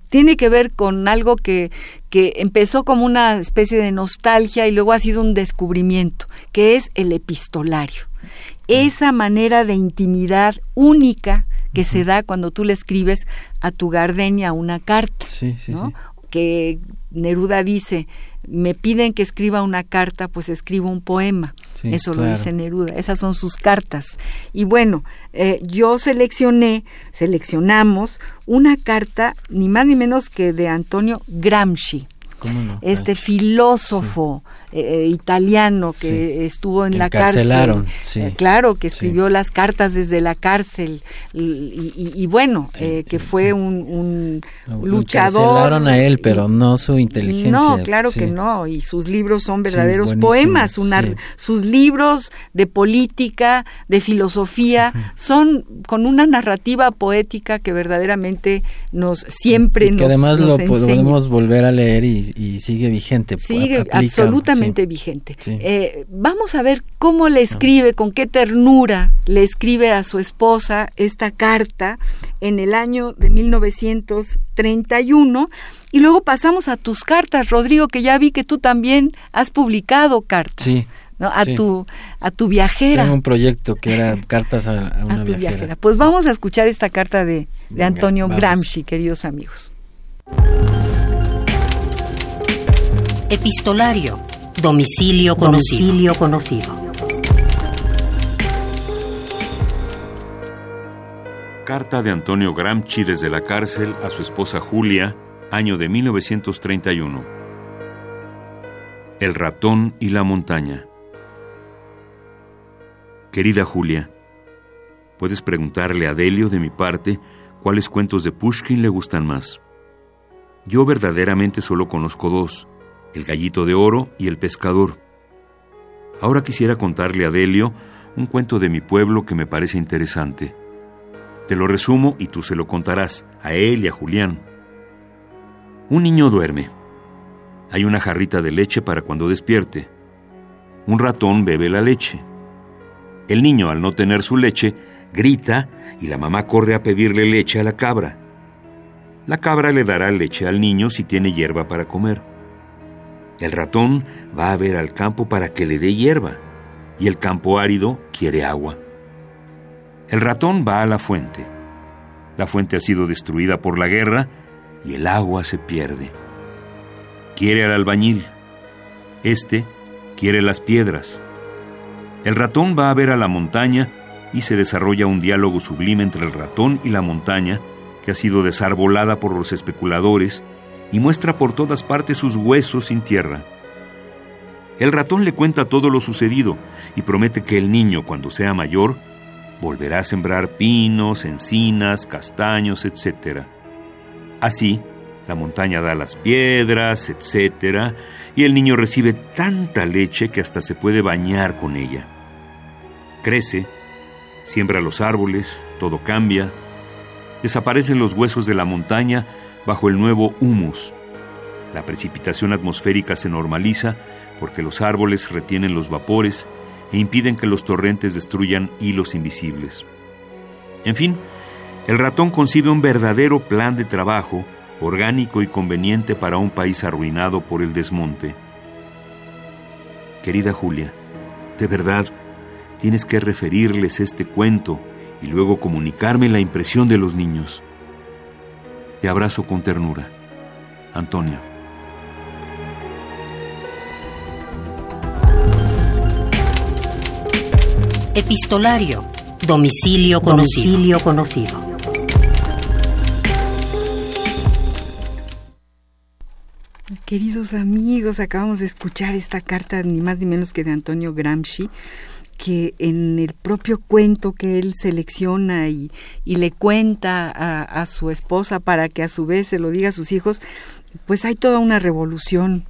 B: tiene que ver con algo que, que empezó como una especie de nostalgia y luego ha sido un descubrimiento, que es el epistolario. Esa manera de intimidad única que se da cuando tú le escribes a tu gardenia una carta, ¿no? que Neruda dice, me piden que escriba una carta, pues escribo un poema. Eso lo dice Neruda, esas son sus cartas. Y bueno, eh, yo seleccioné, seleccionamos una carta ni más ni menos que de Antonio Gramsci. este filósofo eh, italiano que estuvo en la cárcel. Eh, claro, que escribió las cartas desde la cárcel y, bueno, eh, que fue un, un luchador.
A: a él, pero no su inteligencia.
B: No, claro que no, y sus libros son verdaderos poemas, sus libros de política, de filosofía, son con una narrativa poética que verdaderamente nos siempre y
A: que además lo podemos volver a leer y, sigue vigente.
B: Sigue absolutamente vigente. Eh, vamos a ver cómo le escribe, con qué ternura le escribe a su esposa esta carta en el año de 1931. Y luego pasamos a tus cartas, Rodrigo, que ya vi que tú también has publicado cartas.
A: Sí.
B: a tu a tu viajera.
A: Tengo un proyecto que era cartas a, una
B: tu viajera. Pues vamos a escuchar esta carta de, de Antonio Gramsci, queridos amigos.
E: Epistolario. Domicilio conocido. Domicilio conocido.
D: Carta de Antonio Gramsci desde la cárcel a su esposa Julia, año de 1931. El ratón y la montaña. Querida Julia, puedes preguntarle a Delio de mi parte cuáles cuentos de Pushkin le gustan más. Yo verdaderamente solo conozco dos, el gallito de oro y el pescador. Ahora quisiera contarle a Delio un cuento de mi pueblo que me parece interesante. Te lo resumo y tú se lo contarás a él y a Julián. Un niño duerme. Hay una jarrita de leche para cuando despierte. Un ratón bebe la leche. El niño, al no tener su leche, grita y la mamá corre a pedirle leche a la cabra. La cabra le dará leche al niño si tiene hierba para comer. El ratón va a ver al campo para que le dé hierba, y el campo árido quiere agua. El ratón va a la fuente. La fuente ha sido destruida por la guerra y el agua se pierde. Quiere al albañil. Este quiere las piedras. El ratón va a ver a la montaña y se desarrolla un diálogo sublime entre el ratón y la montaña que ha sido desarbolada por los especuladores y muestra por todas partes sus huesos sin tierra. El ratón le cuenta todo lo sucedido y promete que el niño, cuando sea mayor, volverá a sembrar pinos, encinas, castaños, etc. Así, la montaña da las piedras, etc., y el niño recibe tanta leche que hasta se puede bañar con ella. Crece, siembra los árboles, todo cambia, desaparecen los huesos de la montaña bajo el nuevo humus. La precipitación atmosférica se normaliza porque los árboles retienen los vapores e impiden que los torrentes destruyan hilos invisibles. En fin, el ratón concibe un verdadero plan de trabajo, orgánico y conveniente para un país arruinado por el desmonte. Querida Julia, de verdad, tienes que referirles este cuento y luego comunicarme la impresión de los niños. Te abrazo con ternura. Antonio.
E: Epistolario. Domicilio conocido. Domicilio conocido.
B: Queridos amigos, acabamos de escuchar esta carta ni más ni menos que de Antonio Gramsci, que en el propio cuento que él selecciona y, le cuenta a, su esposa para que a su vez se lo diga a sus hijos, pues hay toda una revolución.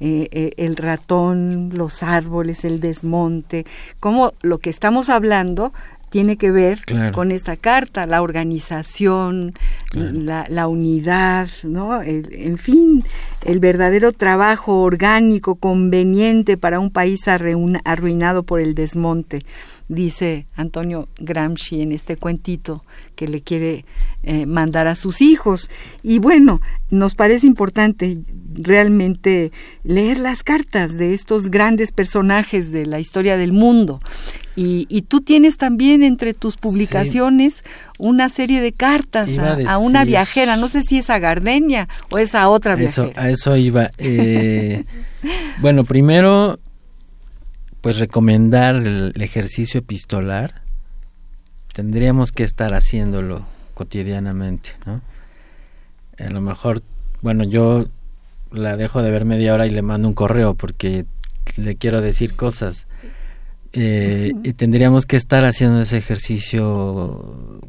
B: Eh, eh, el ratón, los árboles, el desmonte, como lo que estamos hablando tiene que ver con esta carta, la organización, la, unidad, ¿no? en fin, el verdadero trabajo orgánico conveniente para un país arruinado por el desmonte dice Antonio Gramsci en este cuentito que le quiere eh, mandar a sus hijos. Y bueno, nos parece importante realmente leer las cartas de estos grandes personajes de la historia del mundo. Y, tú tienes también entre tus publicaciones una serie de cartas a, una viajera, no sé si es a Gardenia o es a otra viajera.
A: a eso iba. Eh, bueno, primero pues recomendar el, ejercicio epistolar, tendríamos que estar haciéndolo cotidianamente, ¿no? A lo mejor, bueno, yo la dejo de ver media hora y le mando un correo porque le quiero decir cosas. Eh, y tendríamos que estar haciendo ese ejercicio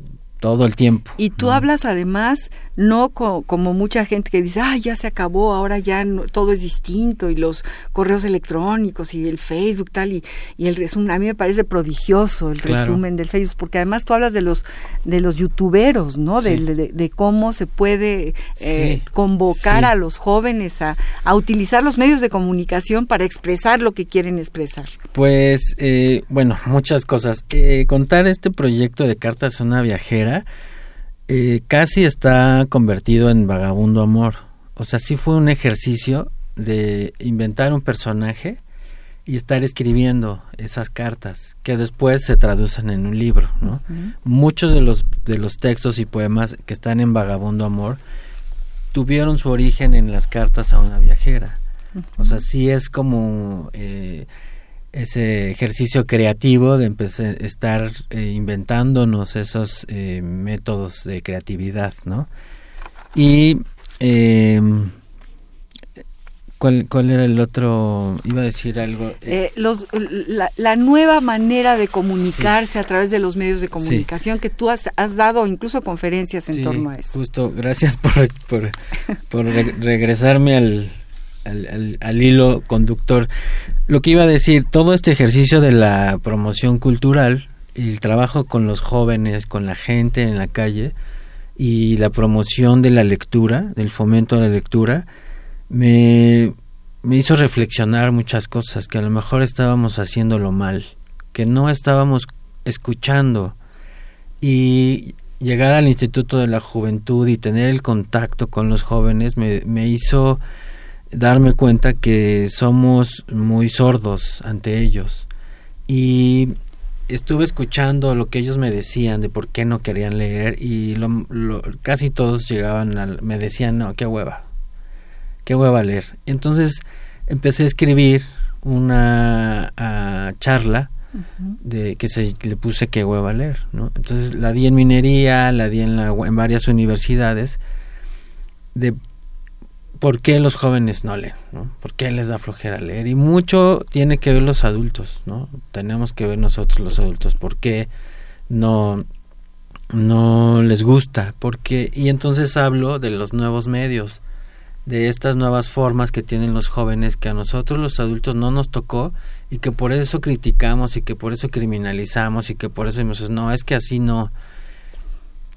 A: todo el tiempo.
B: Y tú hablas además, no como mucha gente que dice, ah, ya se acabó, ahora ya todo es distinto, y los correos electrónicos y el Facebook tal, y, y el resumen, a mí me parece prodigioso el resumen del Facebook, porque además tú hablas de los, de los youtuberos, ¿no? De, cómo se puede eh, convocar a los jóvenes a, a, utilizar los medios de comunicación para expresar lo que quieren expresar.
A: Pues, eh, bueno, muchas cosas. Eh, contar este proyecto de Cartas a una viajera, eh, casi está convertido en vagabundo amor. O sea, sí fue un ejercicio de inventar un personaje y estar escribiendo esas cartas que después se traducen en un libro, ¿no? Muchos de los de los textos y poemas que están en Vagabundo Amor tuvieron su origen en las cartas a una viajera. O sea, sí es como eh, ese ejercicio creativo de empezar estar eh, inventándonos esos eh, métodos de creatividad, ¿no? Y em, ¿cuál, ¿cuál era el otro? Iba a decir algo.
B: Eh, los, la, nueva manera de comunicarse a través de los medios de comunicación que tú has, has dado incluso conferencias en torno a eso.
A: Justo, gracias por, por, por regresarme al, al, hilo conductor. Lo que iba a decir, todo este ejercicio de la promoción cultural el trabajo con los jóvenes, con la gente en la calle y la promoción de la lectura, del fomento de la lectura, me, me hizo reflexionar muchas cosas, que a lo mejor estábamos haciéndolo mal, que no estábamos escuchando. Y llegar al Instituto de la Juventud y tener el contacto con los jóvenes me, me hizo darme cuenta que somos muy sordos ante ellos. Y estuve escuchando lo que ellos me decían de por qué no querían leer y lo, casi todos llegaban a, me decían no qué hueva qué hueva leer entonces empecé a escribir una charla de que se le puse qué hueva leer no entonces la di en minería la di en la, en varias universidades de por qué los jóvenes no leen, ¿no? ¿Por qué les da flojera leer? Y mucho tiene que ver los adultos, ¿no? Tenemos que ver nosotros los adultos por qué no no les gusta, porque y entonces hablo de los nuevos medios, de estas nuevas formas que tienen los jóvenes que a nosotros los adultos no nos tocó y que por eso criticamos y que por eso criminalizamos y que por eso decimos, no, es que así no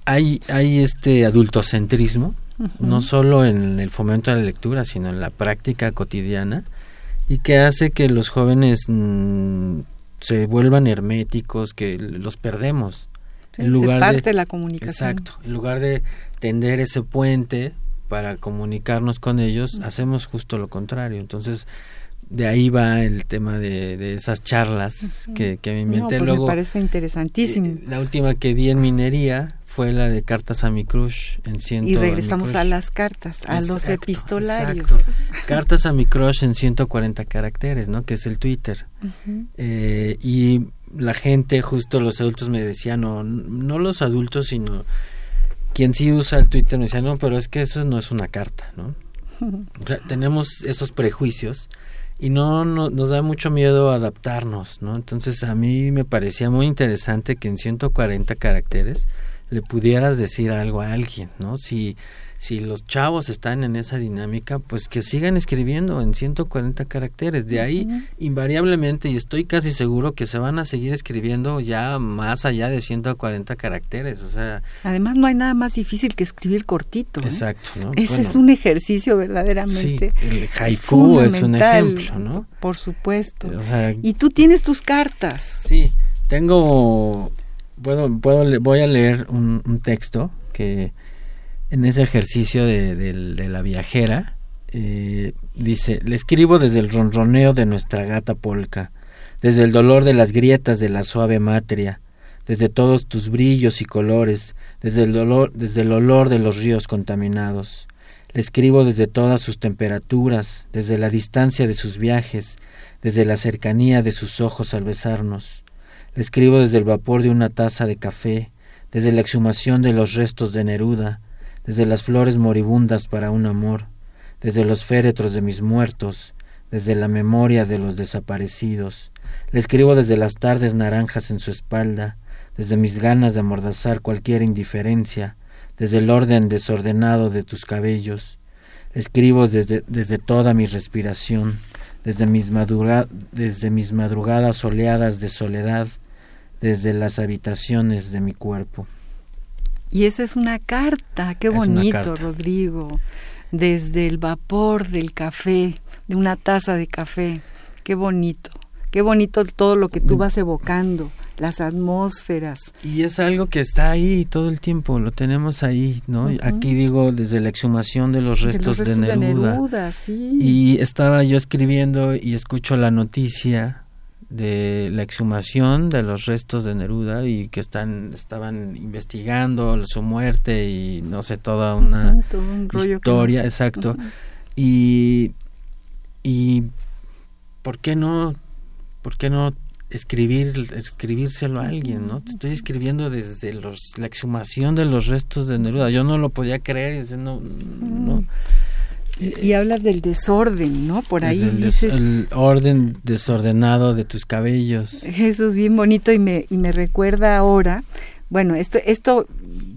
A: hay hay este adultocentrismo no solo en el fomento de la lectura, sino en la práctica cotidiana, y que hace que los jóvenes mm, se vuelvan herméticos, que los perdemos.
B: en lugar parte de, la comunicación.
A: Exacto. En lugar de tender ese puente para comunicarnos con ellos, hacemos justo lo contrario. Entonces, de ahí va el tema de, esas charlas que, que me inventé.
B: Pues me parece interesantísimo. Eh,
A: la última que di en minería fue la de cartas a mi crush en ciento
B: y regresamos a, las cartas a los epistolarios.
A: cartas a mi crush en 140 caracteres no que es el Twitter. Eh, y la gente justo los adultos me decían no no los adultos sino quien sí usa el Twitter me decía no pero es que eso no es una carta no o sea, tenemos esos prejuicios y no, no, nos da mucho miedo adaptarnos, ¿no? Entonces a mí me parecía muy interesante que en 140 caracteres le pudieras decir algo a alguien, ¿no? Si, si los chavos están en esa dinámica, pues que sigan escribiendo en 140 caracteres. De ahí, invariablemente, y estoy casi seguro que se van a seguir escribiendo ya más allá de 140 caracteres. O sea.
B: Además, no hay nada más difícil que escribir cortito. ¿eh?
A: Exacto, ¿no?
B: Ese es un ejercicio verdaderamente.
A: Sí, el haiku es un ejemplo, ¿no?
B: Por supuesto. y tú tienes tus cartas.
A: Sí, tengo puedo, puedo, voy a leer un, texto que en ese ejercicio de, la viajera eh, dice, le escribo desde el ronroneo de nuestra gata polca, desde el dolor de las grietas de la suave matria, desde todos tus brillos y colores, desde el dolor, desde el olor de los ríos contaminados. Le escribo desde todas sus temperaturas, desde la distancia de sus viajes, desde la cercanía de sus ojos al besarnos. Le escribo desde el vapor de una taza de café, desde la exhumación de los restos de Neruda, desde las flores moribundas para un amor, desde los féretros de mis muertos, desde la memoria de los desaparecidos. Le escribo desde las tardes naranjas en su espalda, desde mis ganas de amordazar cualquier indiferencia, desde el orden desordenado de tus cabellos. Le escribo desde, desde toda mi respiración, desde mis, desde mis madrugadas soleadas de soledad, desde las habitaciones de mi cuerpo.
B: Y esa es una carta, qué bonito, Rodrigo. Desde el vapor del café, de una taza de café, qué bonito, qué bonito todo lo que tú vas evocando, las atmósferas.
A: Y es algo que está ahí todo el tiempo, lo tenemos ahí, ¿no? Aquí digo desde la exhumación de los restos de, Neruda. Y estaba yo escribiendo y escucho la noticia de la exhumación de los restos de Neruda y que están estaban investigando su muerte y no sé toda una historia exacto. Y y por qué no por qué no escribir escribírselo a alguien no te estoy escribiendo desde los la exhumación de los restos de Neruda. Yo no lo podía creer y no no
B: y, hablas del desorden, ¿no? Por ahí
A: el,
B: dices...
A: el orden desordenado de tus cabellos.
B: Eso es bien bonito y me, y me recuerda ahora, bueno, esto,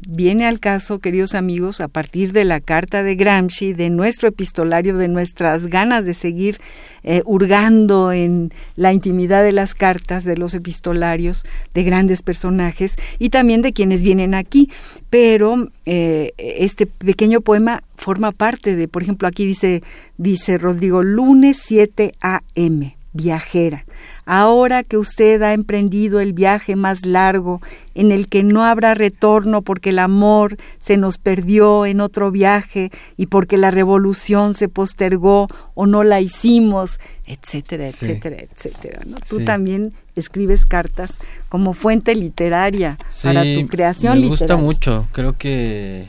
B: viene al caso, queridos amigos, a partir de la carta de Gramsci, de nuestro epistolario, de nuestras ganas de seguir eh, hurgando en la intimidad de las cartas, de los epistolarios, de grandes personajes y también de quienes vienen aquí. Pero eh, este pequeño poema forma parte de, por ejemplo, aquí dice, dice Rodrigo, lunes 7 a.m., viajera ahora que usted ha emprendido el viaje más largo en el que no habrá retorno porque el amor se nos perdió en otro viaje y porque la revolución se postergó o no la hicimos, etcétera, etcétera, etcétera. ¿no? Tú también escribes cartas como fuente literaria para tu creación
A: me gusta mucho, creo que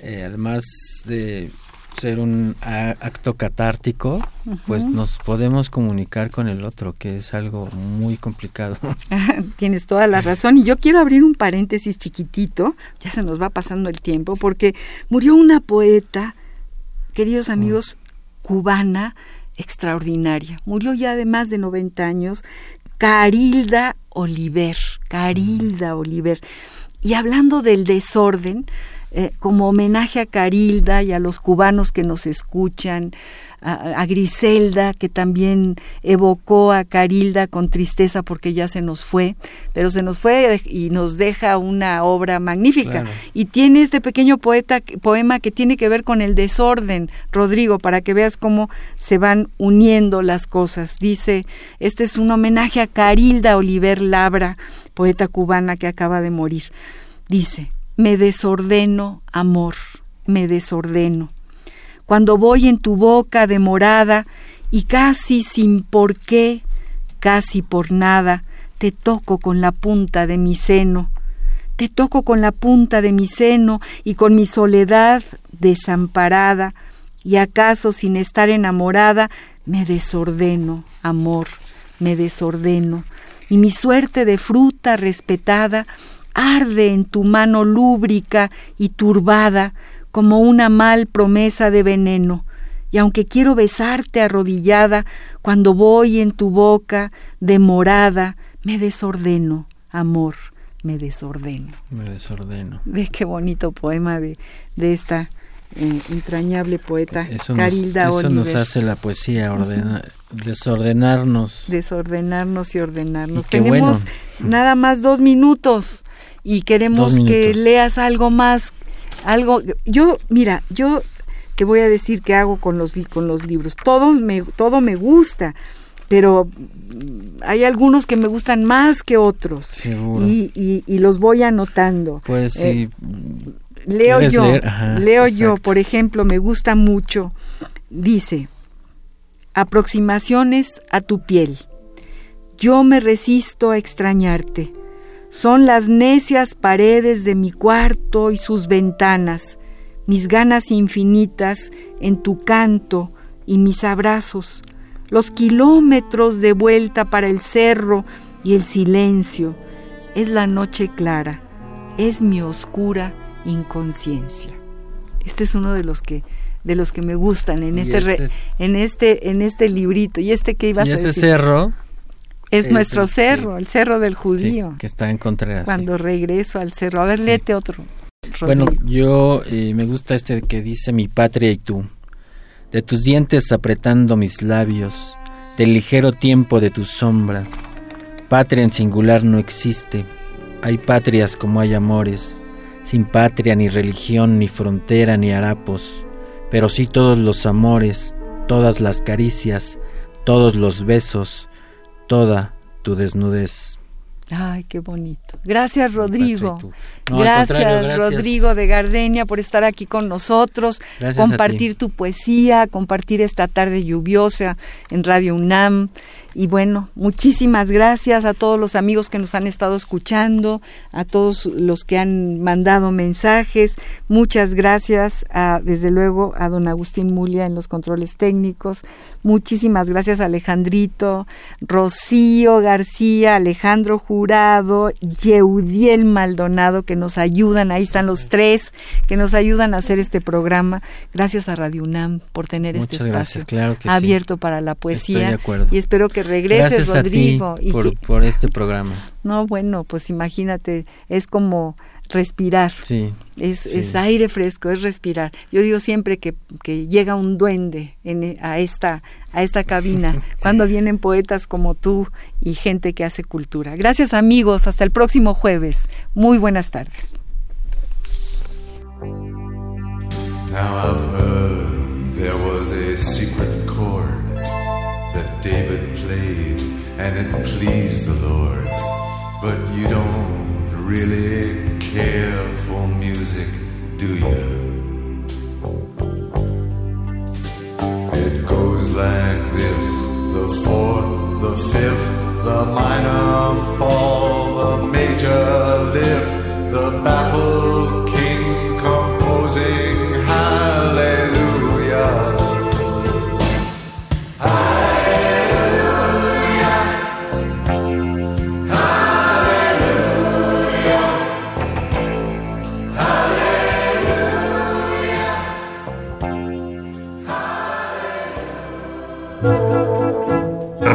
A: eh, además de ser un acto catártico, pues nos podemos comunicar con el otro, que es algo muy complicado.
B: Tienes toda la razón. Y yo quiero abrir un paréntesis chiquitito, ya se nos va pasando el tiempo, porque murió una poeta, queridos mm. amigos, cubana extraordinaria. Murió ya de más de 90 años, Carilda Oliver, Carilda Oliver. Y hablando del desorden, eh, como homenaje a Carilda y a los cubanos que nos escuchan, a, Griselda, que también evocó a Carilda con tristeza porque ya se nos fue, pero se nos fue y nos deja una obra magnífica. Y tiene este pequeño poeta, poema que tiene que ver con el desorden, Rodrigo, para que veas cómo se van uniendo las cosas. Dice, este es un homenaje a Carilda Oliver Labra, poeta cubana que acaba de morir. Dice, me desordeno, amor, me desordeno. Cuando voy en tu boca demorada y casi sin por qué, casi por nada, te toco con la punta de mi seno. Te toco con la punta de mi seno y con mi soledad desamparada, y acaso sin estar enamorada, me desordeno, amor, me desordeno, y mi suerte de fruta respetada arde en tu mano lúbrica y turbada como una mal promesa de veneno, y aunque quiero besarte arrodillada, cuando voy en tu boca demorada, me desordeno, amor, me desordeno.
A: Me desordeno.
B: Ve qué bonito poema de, de esta eh, entrañable poeta eso Carilda
A: nos, Eso nos hace la poesía, desordenarnos.
B: Desordenarnos y ordenarnos. Tenemos nada más dos minutos y queremos que leas algo más, algo. Yo, mira, yo te voy a decir qué hago con los con los libros. Todo me todo me gusta, pero hay algunos que me gustan más que otros. Y, y, los voy anotando.
A: Pues sí.
B: Leo yo, leo yo, por ejemplo, me gusta mucho. Dice, aproximaciones a tu piel. Yo me resisto a extrañarte. Son las necias paredes de mi cuarto y sus ventanas, mis ganas infinitas en tu canto y mis abrazos, los kilómetros de vuelta para el cerro y el silencio. Es la noche clara, es mi oscura inconsciencia. Este es uno de los que de los que me gustan en este en este en este librito. ¿Y este que ibas
A: y
B: a
A: ese cerro
B: es, nuestro cerro, el cerro del judío.
A: que está en Contreras.
B: Cuando regreso al cerro. A ver, léete otro.
A: Bueno, yo eh, me gusta este que dice mi patria y tú. De tus dientes apretando mis labios, del ligero tiempo de tu sombra. Patria en singular no existe. Hay patrias como hay amores, sin patria ni religión, ni frontera, ni harapos, pero sí todos los amores, todas las caricias, todos los besos, toda tu desnudez.
B: Ay, qué bonito. Gracias, Rodrigo. gracias, Rodrigo de Gardenia, por estar aquí con nosotros, compartir tu poesía, compartir esta tarde lluviosa en Radio UNAM. Y bueno, muchísimas gracias a todos los amigos que nos han estado escuchando, a todos los que han mandado mensajes. Muchas gracias, a, desde luego, a don Agustín Mulia en los controles técnicos. Muchísimas gracias a Alejandrito, Rocío García, Alejandro Jurado, Yeudiel Maldonado, que nos ayudan. Ahí están los tres que nos ayudan a hacer este programa. Gracias a Radio UNAM por tener este espacio abierto para la poesía. Y espero que regreses, Rodrigo.
A: por, este programa.
B: No, bueno, pues imagínate, es como respirar.
A: Sí,
B: es, aire fresco, es respirar. Yo digo siempre que, que llega un duende en, a, esta, a esta cabina, cuando vienen poetas como tú y gente que hace cultura. Gracias amigos, hasta el próximo jueves. Muy buenas tardes. there was a secret chord that David and it pleased the Lord. But you don't really care for music, do you? It goes like this the fourth, the fifth, the minor fall, the major lift, the baffled